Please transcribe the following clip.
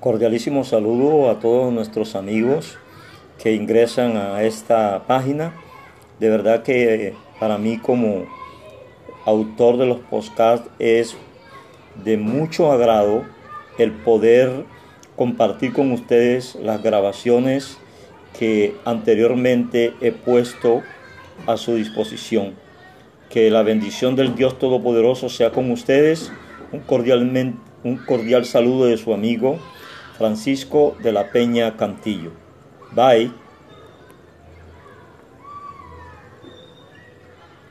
Cordialísimo saludo a todos nuestros amigos que ingresan a esta página. De verdad que para mí como autor de los podcasts es de mucho agrado el poder compartir con ustedes las grabaciones que anteriormente he puesto a su disposición. Que la bendición del Dios Todopoderoso sea con ustedes. Un, cordialmente, un cordial saludo de su amigo Francisco de la Peña Cantillo. Bye.